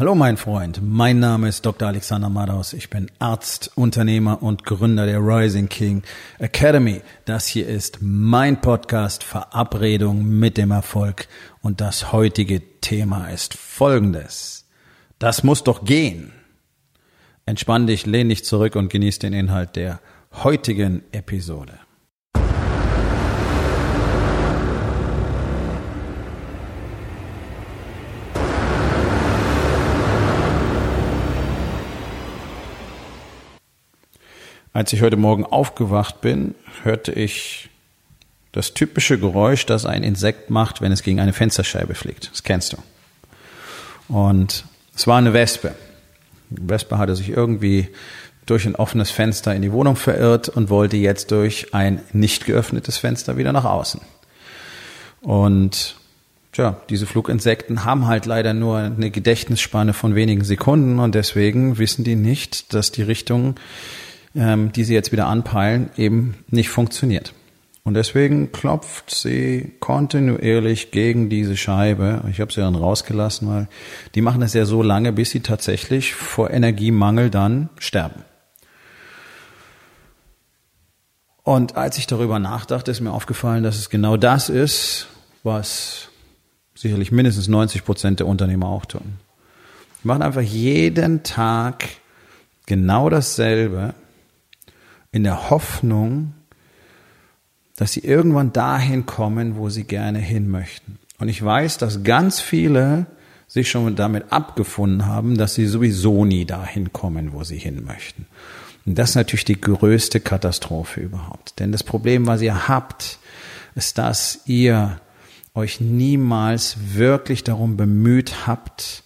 Hallo mein Freund, mein Name ist Dr. Alexander Madaus. Ich bin Arzt, Unternehmer und Gründer der Rising King Academy. Das hier ist mein Podcast Verabredung mit dem Erfolg und das heutige Thema ist folgendes. Das muss doch gehen. Entspann dich, lehn dich zurück und genieß den Inhalt der heutigen Episode. Als ich heute Morgen aufgewacht bin, hörte ich das typische Geräusch, das ein Insekt macht, wenn es gegen eine Fensterscheibe fliegt. Das kennst du. Und es war eine Wespe. Die Wespe hatte sich irgendwie durch ein offenes Fenster in die Wohnung verirrt und wollte jetzt durch ein nicht geöffnetes Fenster wieder nach außen. Und Tja, diese Fluginsekten haben halt leider nur eine Gedächtnisspanne von wenigen Sekunden und deswegen wissen die nicht, dass die Richtung, ähm, die sie jetzt wieder anpeilen, eben nicht funktioniert. Und deswegen klopft sie kontinuierlich gegen diese Scheibe. Ich habe sie dann rausgelassen, weil die machen das ja so lange, bis sie tatsächlich vor Energiemangel dann sterben. Und als ich darüber nachdachte, ist mir aufgefallen, dass es genau das ist, was sicherlich mindestens 90 Prozent der Unternehmer auch tun. Die machen einfach jeden Tag genau dasselbe in der Hoffnung, dass sie irgendwann dahin kommen, wo sie gerne hin möchten. Und ich weiß, dass ganz viele sich schon damit abgefunden haben, dass sie sowieso nie dahin kommen, wo sie hin möchten. Und das ist natürlich die größte Katastrophe überhaupt. Denn das Problem, was ihr habt, ist, dass ihr euch niemals wirklich darum bemüht habt,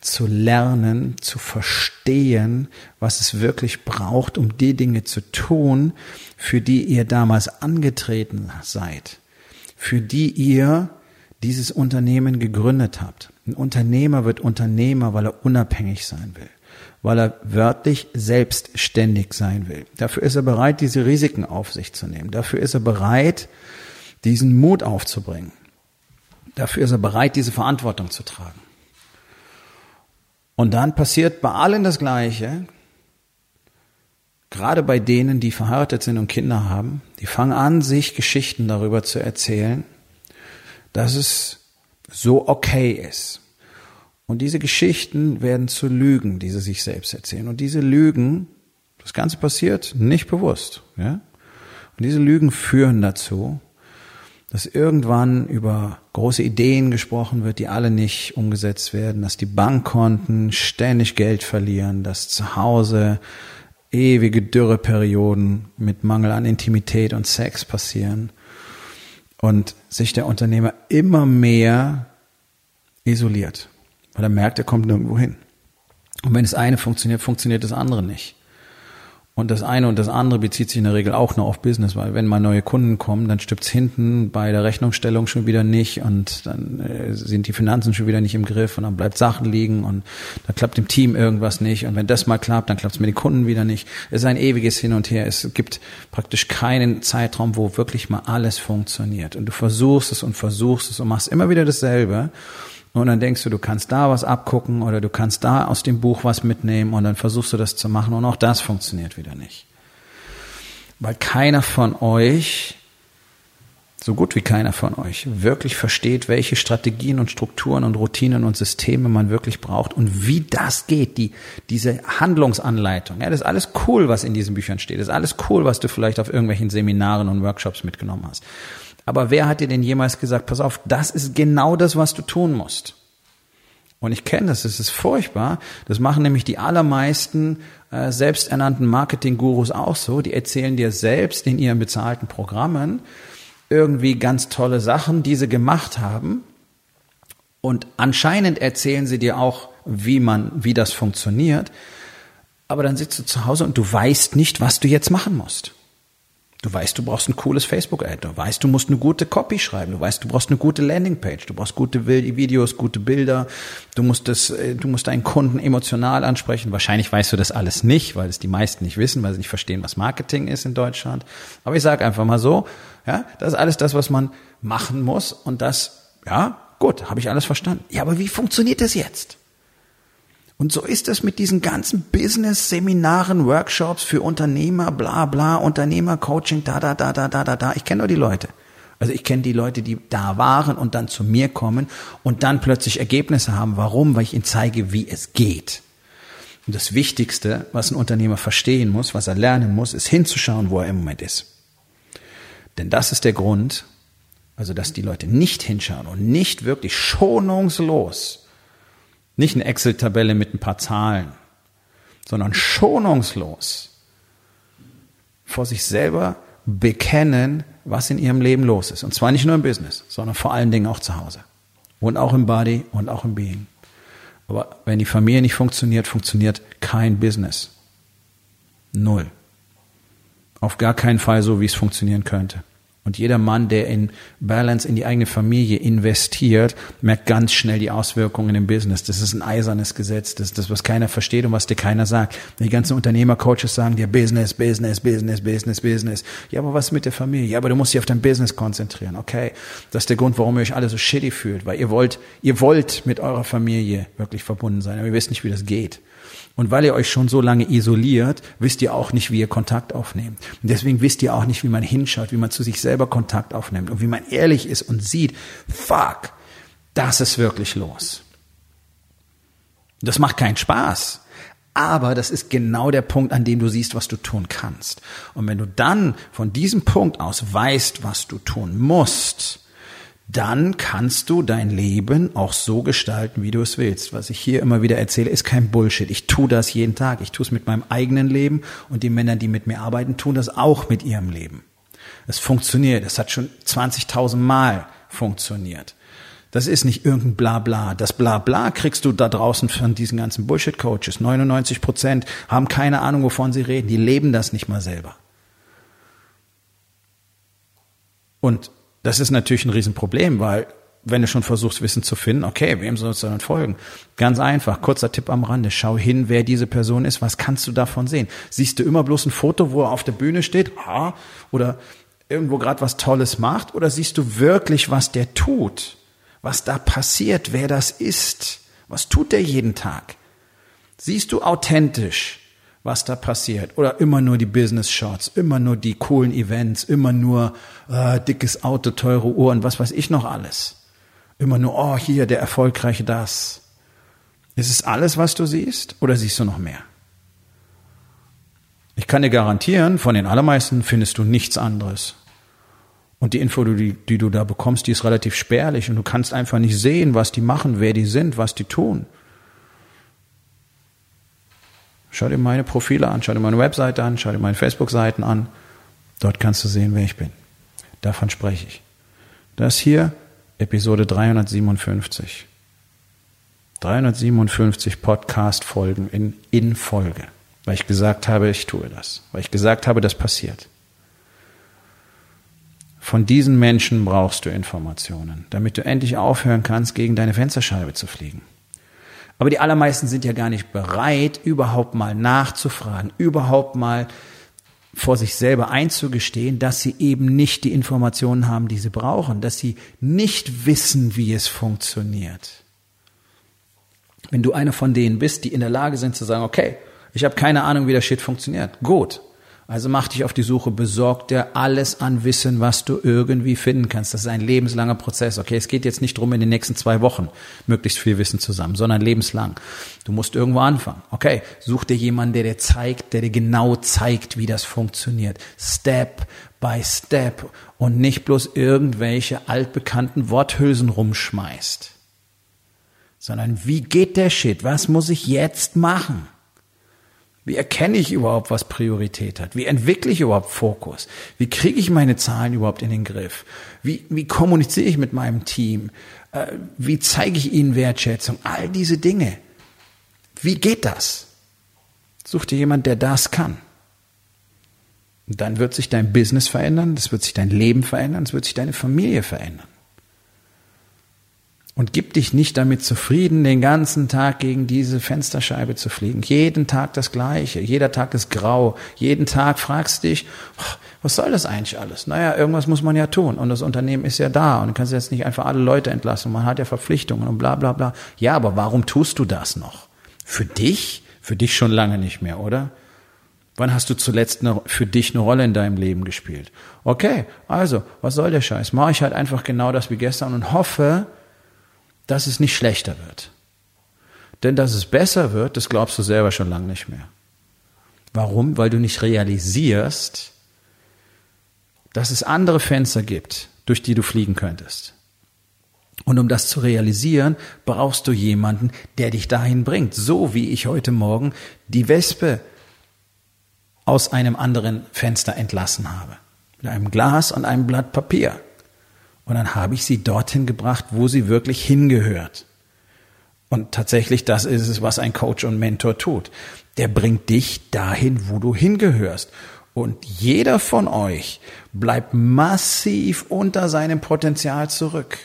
zu lernen, zu verstehen, was es wirklich braucht, um die Dinge zu tun, für die ihr damals angetreten seid, für die ihr dieses Unternehmen gegründet habt. Ein Unternehmer wird Unternehmer, weil er unabhängig sein will, weil er wörtlich selbstständig sein will. Dafür ist er bereit, diese Risiken auf sich zu nehmen. Dafür ist er bereit, diesen Mut aufzubringen. Dafür ist er bereit, diese Verantwortung zu tragen. Und dann passiert bei allen das Gleiche. Gerade bei denen, die verheiratet sind und Kinder haben, die fangen an, sich Geschichten darüber zu erzählen, dass es so okay ist. Und diese Geschichten werden zu Lügen, die sie sich selbst erzählen. Und diese Lügen, das Ganze passiert nicht bewusst. Ja? Und diese Lügen führen dazu, dass irgendwann über große Ideen gesprochen wird, die alle nicht umgesetzt werden, dass die Bankkonten ständig Geld verlieren, dass zu Hause ewige Dürreperioden mit Mangel an Intimität und Sex passieren und sich der Unternehmer immer mehr isoliert, weil er merkt, er kommt nirgendwo hin. Und wenn das eine funktioniert, funktioniert das andere nicht. Und das eine und das andere bezieht sich in der Regel auch noch auf Business, weil wenn mal neue Kunden kommen, dann stimmt's hinten bei der Rechnungsstellung schon wieder nicht und dann äh, sind die Finanzen schon wieder nicht im Griff und dann bleibt Sachen liegen und dann klappt im Team irgendwas nicht und wenn das mal klappt, dann klappt's mit den Kunden wieder nicht. Es ist ein ewiges Hin und Her. Es gibt praktisch keinen Zeitraum, wo wirklich mal alles funktioniert. Und du versuchst es und versuchst es und machst immer wieder dasselbe. Und dann denkst du, du kannst da was abgucken oder du kannst da aus dem Buch was mitnehmen und dann versuchst du das zu machen und auch das funktioniert wieder nicht. Weil keiner von euch, so gut wie keiner von euch, wirklich versteht, welche Strategien und Strukturen und Routinen und Systeme man wirklich braucht und wie das geht, die, diese Handlungsanleitung. Ja, das ist alles cool, was in diesen Büchern steht. Das ist alles cool, was du vielleicht auf irgendwelchen Seminaren und Workshops mitgenommen hast. Aber wer hat dir denn jemals gesagt, pass auf, das ist genau das, was du tun musst? Und ich kenne das, das ist furchtbar. Das machen nämlich die allermeisten äh, selbsternannten Marketing-Gurus auch so. Die erzählen dir selbst in ihren bezahlten Programmen irgendwie ganz tolle Sachen, die sie gemacht haben. Und anscheinend erzählen sie dir auch, wie man, wie das funktioniert. Aber dann sitzt du zu Hause und du weißt nicht, was du jetzt machen musst. Du weißt, du brauchst ein cooles Facebook-Ad. Du weißt, du musst eine gute Copy schreiben. Du weißt, du brauchst eine gute Landingpage. Du brauchst gute Videos, gute Bilder. Du musst das, äh, du musst deinen Kunden emotional ansprechen. Wahrscheinlich weißt du das alles nicht, weil es die meisten nicht wissen, weil sie nicht verstehen, was Marketing ist in Deutschland. Aber ich sage einfach mal so, ja, das ist alles das, was man machen muss. Und das, ja, gut, habe ich alles verstanden. Ja, aber wie funktioniert das jetzt? Und so ist es mit diesen ganzen Business-Seminaren, Workshops für Unternehmer, bla bla, Unternehmer-Coaching, da, da, da, da, da, da, da. Ich kenne nur die Leute. Also ich kenne die Leute, die da waren und dann zu mir kommen und dann plötzlich Ergebnisse haben. Warum? Weil ich ihnen zeige, wie es geht. Und das Wichtigste, was ein Unternehmer verstehen muss, was er lernen muss, ist hinzuschauen, wo er im Moment ist. Denn das ist der Grund, also dass die Leute nicht hinschauen und nicht wirklich schonungslos, nicht eine Excel-Tabelle mit ein paar Zahlen, sondern schonungslos vor sich selber bekennen, was in ihrem Leben los ist. Und zwar nicht nur im Business, sondern vor allen Dingen auch zu Hause. Und auch im Body und auch im Being. Aber wenn die Familie nicht funktioniert, funktioniert kein Business. Null. Auf gar keinen Fall so, wie es funktionieren könnte. Und jeder Mann, der in Balance in die eigene Familie investiert, merkt ganz schnell die Auswirkungen im Business. Das ist ein eisernes Gesetz. Das ist das, was keiner versteht und was dir keiner sagt. Die ganzen Unternehmercoaches sagen dir Business, Business, Business, Business, Business. Ja, aber was mit der Familie? Ja, aber du musst dich auf dein Business konzentrieren. Okay. Das ist der Grund, warum ihr euch alle so shitty fühlt, weil ihr wollt, ihr wollt mit eurer Familie wirklich verbunden sein, aber ihr wisst nicht, wie das geht. Und weil ihr euch schon so lange isoliert, wisst ihr auch nicht, wie ihr Kontakt aufnehmt. Und deswegen wisst ihr auch nicht, wie man hinschaut, wie man zu sich selber Kontakt aufnimmt und wie man ehrlich ist und sieht, fuck, das ist wirklich los. Das macht keinen Spaß. Aber das ist genau der Punkt, an dem du siehst, was du tun kannst. Und wenn du dann von diesem Punkt aus weißt, was du tun musst, dann kannst du dein Leben auch so gestalten, wie du es willst. Was ich hier immer wieder erzähle, ist kein Bullshit. Ich tue das jeden Tag. Ich tue es mit meinem eigenen Leben und die Männer, die mit mir arbeiten, tun das auch mit ihrem Leben. Es funktioniert. Es hat schon 20.000 Mal funktioniert. Das ist nicht irgendein Blabla. Das Blabla kriegst du da draußen von diesen ganzen Bullshit-Coaches. 99 Prozent haben keine Ahnung, wovon sie reden. Die leben das nicht mal selber. Und das ist natürlich ein Riesenproblem, weil wenn du schon versuchst, Wissen zu finden, okay, wem sollst du dann folgen? Ganz einfach, kurzer Tipp am Rande, schau hin, wer diese Person ist, was kannst du davon sehen? Siehst du immer bloß ein Foto, wo er auf der Bühne steht, ha, oder irgendwo gerade was Tolles macht, oder siehst du wirklich, was der tut? Was da passiert, wer das ist? Was tut der jeden Tag? Siehst du authentisch? Was da passiert. Oder immer nur die Business Shots, immer nur die coolen Events, immer nur äh, dickes Auto, teure Uhren, was weiß ich noch alles. Immer nur, oh, hier der erfolgreiche das. Ist es alles, was du siehst, oder siehst du noch mehr? Ich kann dir garantieren, von den allermeisten findest du nichts anderes. Und die Info, die, die du da bekommst, die ist relativ spärlich und du kannst einfach nicht sehen, was die machen, wer die sind, was die tun. Schau dir meine Profile an, schau dir meine Webseite an, schau dir meine Facebook-Seiten an. Dort kannst du sehen, wer ich bin. Davon spreche ich. Das hier, Episode 357. 357 Podcast-Folgen in, in Folge. Weil ich gesagt habe, ich tue das. Weil ich gesagt habe, das passiert. Von diesen Menschen brauchst du Informationen, damit du endlich aufhören kannst, gegen deine Fensterscheibe zu fliegen. Aber die allermeisten sind ja gar nicht bereit, überhaupt mal nachzufragen, überhaupt mal vor sich selber einzugestehen, dass sie eben nicht die Informationen haben, die sie brauchen, dass sie nicht wissen, wie es funktioniert. Wenn du einer von denen bist, die in der Lage sind zu sagen, okay, ich habe keine Ahnung, wie der Shit funktioniert, gut, also mach dich auf die Suche, besorg dir alles an Wissen, was du irgendwie finden kannst. Das ist ein lebenslanger Prozess. Okay, es geht jetzt nicht drum, in den nächsten zwei Wochen möglichst viel Wissen zusammen, sondern lebenslang. Du musst irgendwo anfangen. Okay, such dir jemanden, der dir zeigt, der dir genau zeigt, wie das funktioniert. Step by Step und nicht bloß irgendwelche altbekannten Worthülsen rumschmeißt. Sondern wie geht der Shit? Was muss ich jetzt machen? Wie erkenne ich überhaupt, was Priorität hat? Wie entwickle ich überhaupt Fokus? Wie kriege ich meine Zahlen überhaupt in den Griff? Wie, wie kommuniziere ich mit meinem Team? Äh, wie zeige ich ihnen Wertschätzung? All diese Dinge. Wie geht das? Such dir jemand, der das kann. Und dann wird sich dein Business verändern, das wird sich dein Leben verändern, es wird sich deine Familie verändern. Und gib dich nicht damit zufrieden, den ganzen Tag gegen diese Fensterscheibe zu fliegen. Jeden Tag das Gleiche. Jeder Tag ist grau. Jeden Tag fragst dich, was soll das eigentlich alles? Naja, irgendwas muss man ja tun. Und das Unternehmen ist ja da. Und du kannst jetzt nicht einfach alle Leute entlassen. Man hat ja Verpflichtungen und bla, bla, bla. Ja, aber warum tust du das noch? Für dich? Für dich schon lange nicht mehr, oder? Wann hast du zuletzt eine, für dich eine Rolle in deinem Leben gespielt? Okay, also, was soll der Scheiß? Mache ich halt einfach genau das wie gestern und hoffe, dass es nicht schlechter wird. Denn dass es besser wird, das glaubst du selber schon lange nicht mehr. Warum? Weil du nicht realisierst, dass es andere Fenster gibt, durch die du fliegen könntest. Und um das zu realisieren, brauchst du jemanden, der dich dahin bringt. So wie ich heute Morgen die Wespe aus einem anderen Fenster entlassen habe. Mit einem Glas und einem Blatt Papier. Und dann habe ich sie dorthin gebracht, wo sie wirklich hingehört. Und tatsächlich, das ist es, was ein Coach und Mentor tut. Der bringt dich dahin, wo du hingehörst. Und jeder von euch bleibt massiv unter seinem Potenzial zurück.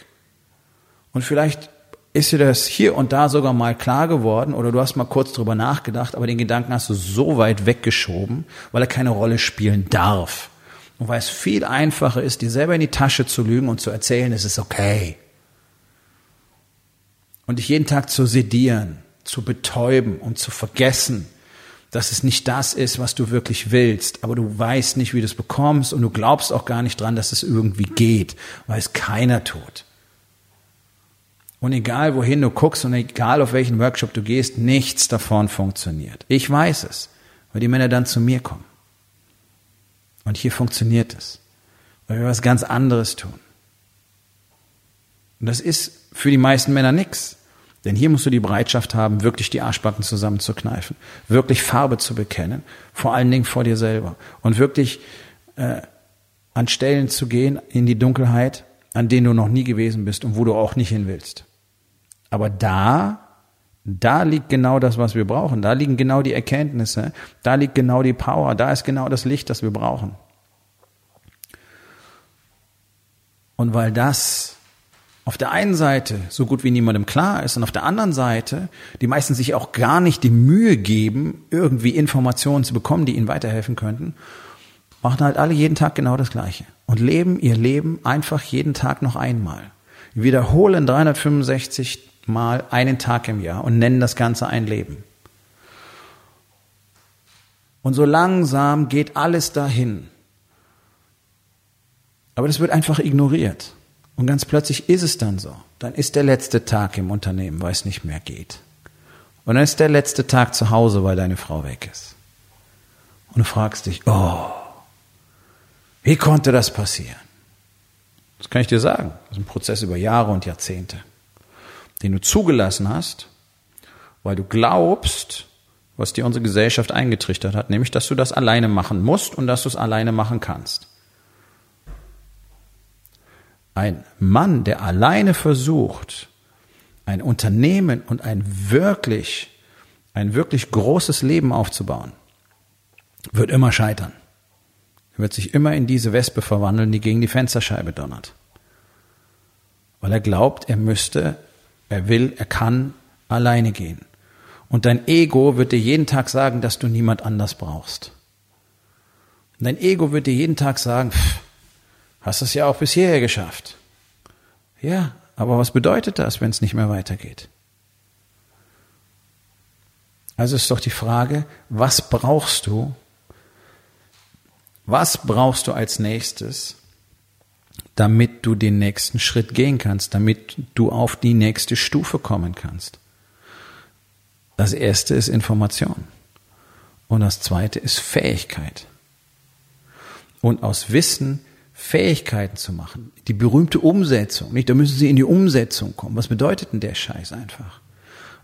Und vielleicht ist dir das hier und da sogar mal klar geworden oder du hast mal kurz drüber nachgedacht, aber den Gedanken hast du so weit weggeschoben, weil er keine Rolle spielen darf. Und weil es viel einfacher ist, dir selber in die Tasche zu lügen und zu erzählen, es ist okay. Und dich jeden Tag zu sedieren, zu betäuben und zu vergessen, dass es nicht das ist, was du wirklich willst, aber du weißt nicht, wie du es bekommst und du glaubst auch gar nicht dran, dass es irgendwie geht, weil es keiner tut. Und egal wohin du guckst und egal auf welchen Workshop du gehst, nichts davon funktioniert. Ich weiß es, weil die Männer dann zu mir kommen. Und hier funktioniert es, weil wir was ganz anderes tun. Und das ist für die meisten Männer nichts. Denn hier musst du die Bereitschaft haben, wirklich die Arschbacken zusammenzukneifen, wirklich Farbe zu bekennen, vor allen Dingen vor dir selber und wirklich äh, an Stellen zu gehen in die Dunkelheit, an denen du noch nie gewesen bist und wo du auch nicht hin willst. Aber da, da liegt genau das, was wir brauchen. Da liegen genau die Erkenntnisse, da liegt genau die Power, da ist genau das Licht, das wir brauchen. Und weil das auf der einen Seite so gut wie niemandem klar ist und auf der anderen Seite die meisten sich auch gar nicht die Mühe geben, irgendwie Informationen zu bekommen, die ihnen weiterhelfen könnten, machen halt alle jeden Tag genau das Gleiche und leben ihr Leben einfach jeden Tag noch einmal. Wiederholen 365 Mal einen Tag im Jahr und nennen das Ganze ein Leben. Und so langsam geht alles dahin. Aber das wird einfach ignoriert. Und ganz plötzlich ist es dann so. Dann ist der letzte Tag im Unternehmen, weil es nicht mehr geht. Und dann ist der letzte Tag zu Hause, weil deine Frau weg ist. Und du fragst dich, oh, wie konnte das passieren? Das kann ich dir sagen. Das ist ein Prozess über Jahre und Jahrzehnte, den du zugelassen hast, weil du glaubst, was dir unsere Gesellschaft eingetrichtert hat, nämlich, dass du das alleine machen musst und dass du es alleine machen kannst. Ein Mann, der alleine versucht, ein Unternehmen und ein wirklich, ein wirklich großes Leben aufzubauen, wird immer scheitern. Er wird sich immer in diese Wespe verwandeln, die gegen die Fensterscheibe donnert. Weil er glaubt, er müsste, er will, er kann alleine gehen. Und dein Ego wird dir jeden Tag sagen, dass du niemand anders brauchst. Und dein Ego wird dir jeden Tag sagen, pff, Hast es ja auch bis hierher geschafft. Ja, aber was bedeutet das, wenn es nicht mehr weitergeht? Also ist doch die Frage, was brauchst du? Was brauchst du als nächstes, damit du den nächsten Schritt gehen kannst, damit du auf die nächste Stufe kommen kannst? Das erste ist Information. Und das zweite ist Fähigkeit. Und aus Wissen Fähigkeiten zu machen. Die berühmte Umsetzung, nicht? Da müssen sie in die Umsetzung kommen. Was bedeutet denn der Scheiß einfach?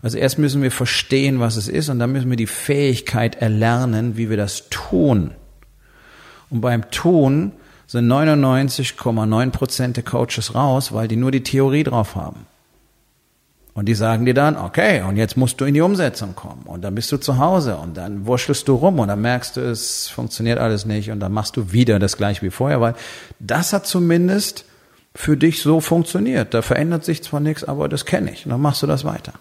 Also erst müssen wir verstehen, was es ist, und dann müssen wir die Fähigkeit erlernen, wie wir das tun. Und beim Tun sind 99,9 Prozent der Coaches raus, weil die nur die Theorie drauf haben. Und die sagen dir dann, okay, und jetzt musst du in die Umsetzung kommen. Und dann bist du zu Hause und dann wurschtelst du rum und dann merkst du, es funktioniert alles nicht und dann machst du wieder das gleiche wie vorher, weil das hat zumindest für dich so funktioniert. Da verändert sich zwar nichts, aber das kenne ich. Und dann machst du das weiter.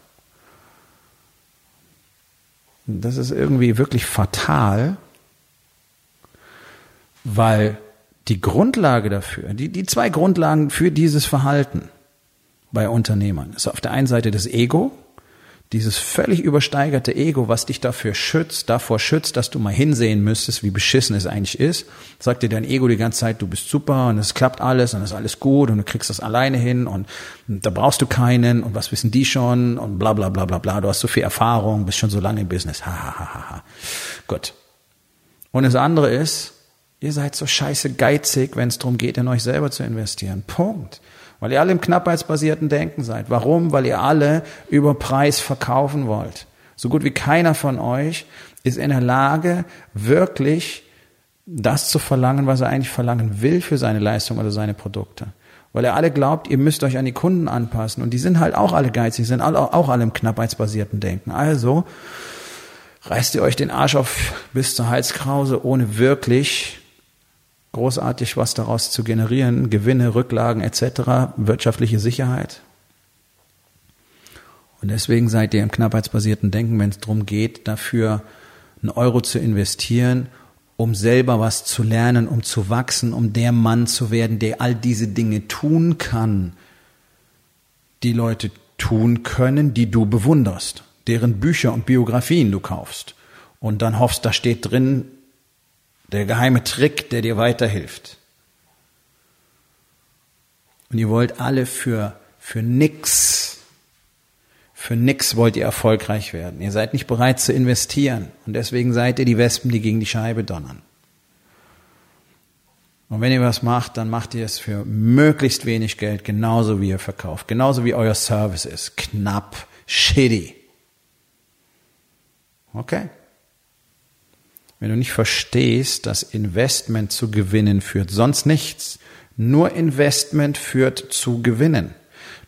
Das ist irgendwie wirklich fatal, weil die Grundlage dafür, die, die zwei Grundlagen für dieses Verhalten, bei Unternehmern. Ist auf der einen Seite das Ego, dieses völlig übersteigerte Ego, was dich dafür schützt, davor schützt, dass du mal hinsehen müsstest, wie beschissen es eigentlich ist, sagt dir dein Ego die ganze Zeit, du bist super und es klappt alles und es ist alles gut und du kriegst das alleine hin und, und da brauchst du keinen und was wissen die schon und bla bla bla bla bla. Du hast so viel Erfahrung, bist schon so lange im Business. Ha, ha, ha, ha. Gut. Und das andere ist, ihr seid so scheiße geizig, wenn es darum geht, in euch selber zu investieren. Punkt. Weil ihr alle im knappheitsbasierten Denken seid. Warum? Weil ihr alle über Preis verkaufen wollt. So gut wie keiner von euch ist in der Lage, wirklich das zu verlangen, was er eigentlich verlangen will für seine Leistung oder seine Produkte. Weil ihr alle glaubt, ihr müsst euch an die Kunden anpassen. Und die sind halt auch alle geizig, sind auch alle im knappheitsbasierten Denken. Also reißt ihr euch den Arsch auf bis zur Halskrause, ohne wirklich großartig was daraus zu generieren, Gewinne, Rücklagen etc., wirtschaftliche Sicherheit. Und deswegen seid ihr im knappheitsbasierten Denken, wenn es darum geht, dafür einen Euro zu investieren, um selber was zu lernen, um zu wachsen, um der Mann zu werden, der all diese Dinge tun kann, die Leute tun können, die du bewunderst, deren Bücher und Biografien du kaufst. Und dann hoffst, da steht drin, der geheime Trick, der dir weiterhilft. Und ihr wollt alle für, für nix, für nix wollt ihr erfolgreich werden. Ihr seid nicht bereit zu investieren. Und deswegen seid ihr die Wespen, die gegen die Scheibe donnern. Und wenn ihr was macht, dann macht ihr es für möglichst wenig Geld, genauso wie ihr verkauft, genauso wie euer Service ist. Knapp, shitty. Okay? Wenn du nicht verstehst, dass Investment zu Gewinnen führt, sonst nichts. Nur Investment führt zu Gewinnen.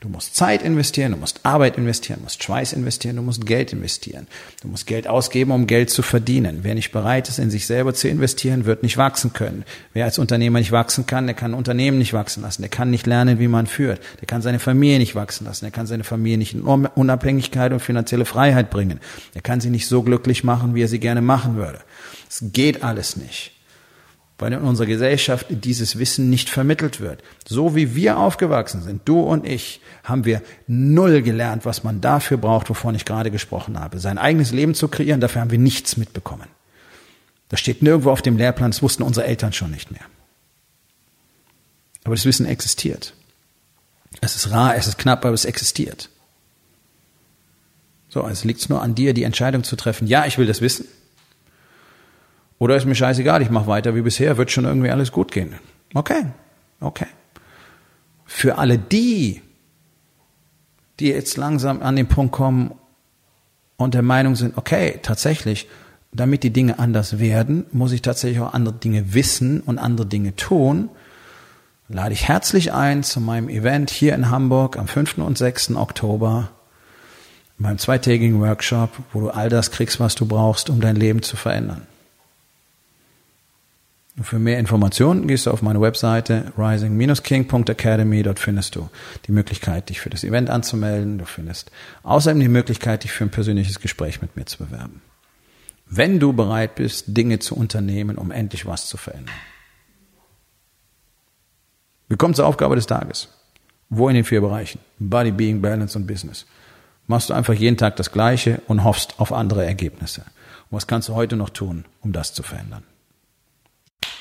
Du musst Zeit investieren, du musst Arbeit investieren, du musst Schweiß investieren, du musst Geld investieren. Du musst Geld ausgeben, um Geld zu verdienen. Wer nicht bereit ist, in sich selber zu investieren, wird nicht wachsen können. Wer als Unternehmer nicht wachsen kann, der kann Unternehmen nicht wachsen lassen. Der kann nicht lernen, wie man führt. Der kann seine Familie nicht wachsen lassen. Der kann seine Familie nicht in Unabhängigkeit und finanzielle Freiheit bringen. Der kann sie nicht so glücklich machen, wie er sie gerne machen würde. Es geht alles nicht weil in unserer Gesellschaft dieses Wissen nicht vermittelt wird. So wie wir aufgewachsen sind, du und ich, haben wir null gelernt, was man dafür braucht, wovon ich gerade gesprochen habe. Sein eigenes Leben zu kreieren, dafür haben wir nichts mitbekommen. Das steht nirgendwo auf dem Lehrplan, das wussten unsere Eltern schon nicht mehr. Aber das Wissen existiert. Es ist rar, es ist knapp, aber es existiert. So, es liegt nur an dir, die Entscheidung zu treffen, ja, ich will das wissen. Oder ist mir scheißegal, ich mache weiter wie bisher, wird schon irgendwie alles gut gehen. Okay, okay. Für alle die, die jetzt langsam an den Punkt kommen und der Meinung sind, okay, tatsächlich, damit die Dinge anders werden, muss ich tatsächlich auch andere Dinge wissen und andere Dinge tun, lade ich herzlich ein zu meinem Event hier in Hamburg am 5. und 6. Oktober, meinem zweitägigen Workshop, wo du all das kriegst, was du brauchst, um dein Leben zu verändern. Für mehr Informationen gehst du auf meine Webseite rising-king.academy. Dort findest du die Möglichkeit, dich für das Event anzumelden. Du findest außerdem die Möglichkeit, dich für ein persönliches Gespräch mit mir zu bewerben. Wenn du bereit bist, Dinge zu unternehmen, um endlich was zu verändern. Wir kommen zur Aufgabe des Tages. Wo in den vier Bereichen? Body, Being, Balance und Business. Machst du einfach jeden Tag das Gleiche und hoffst auf andere Ergebnisse. Und was kannst du heute noch tun, um das zu verändern?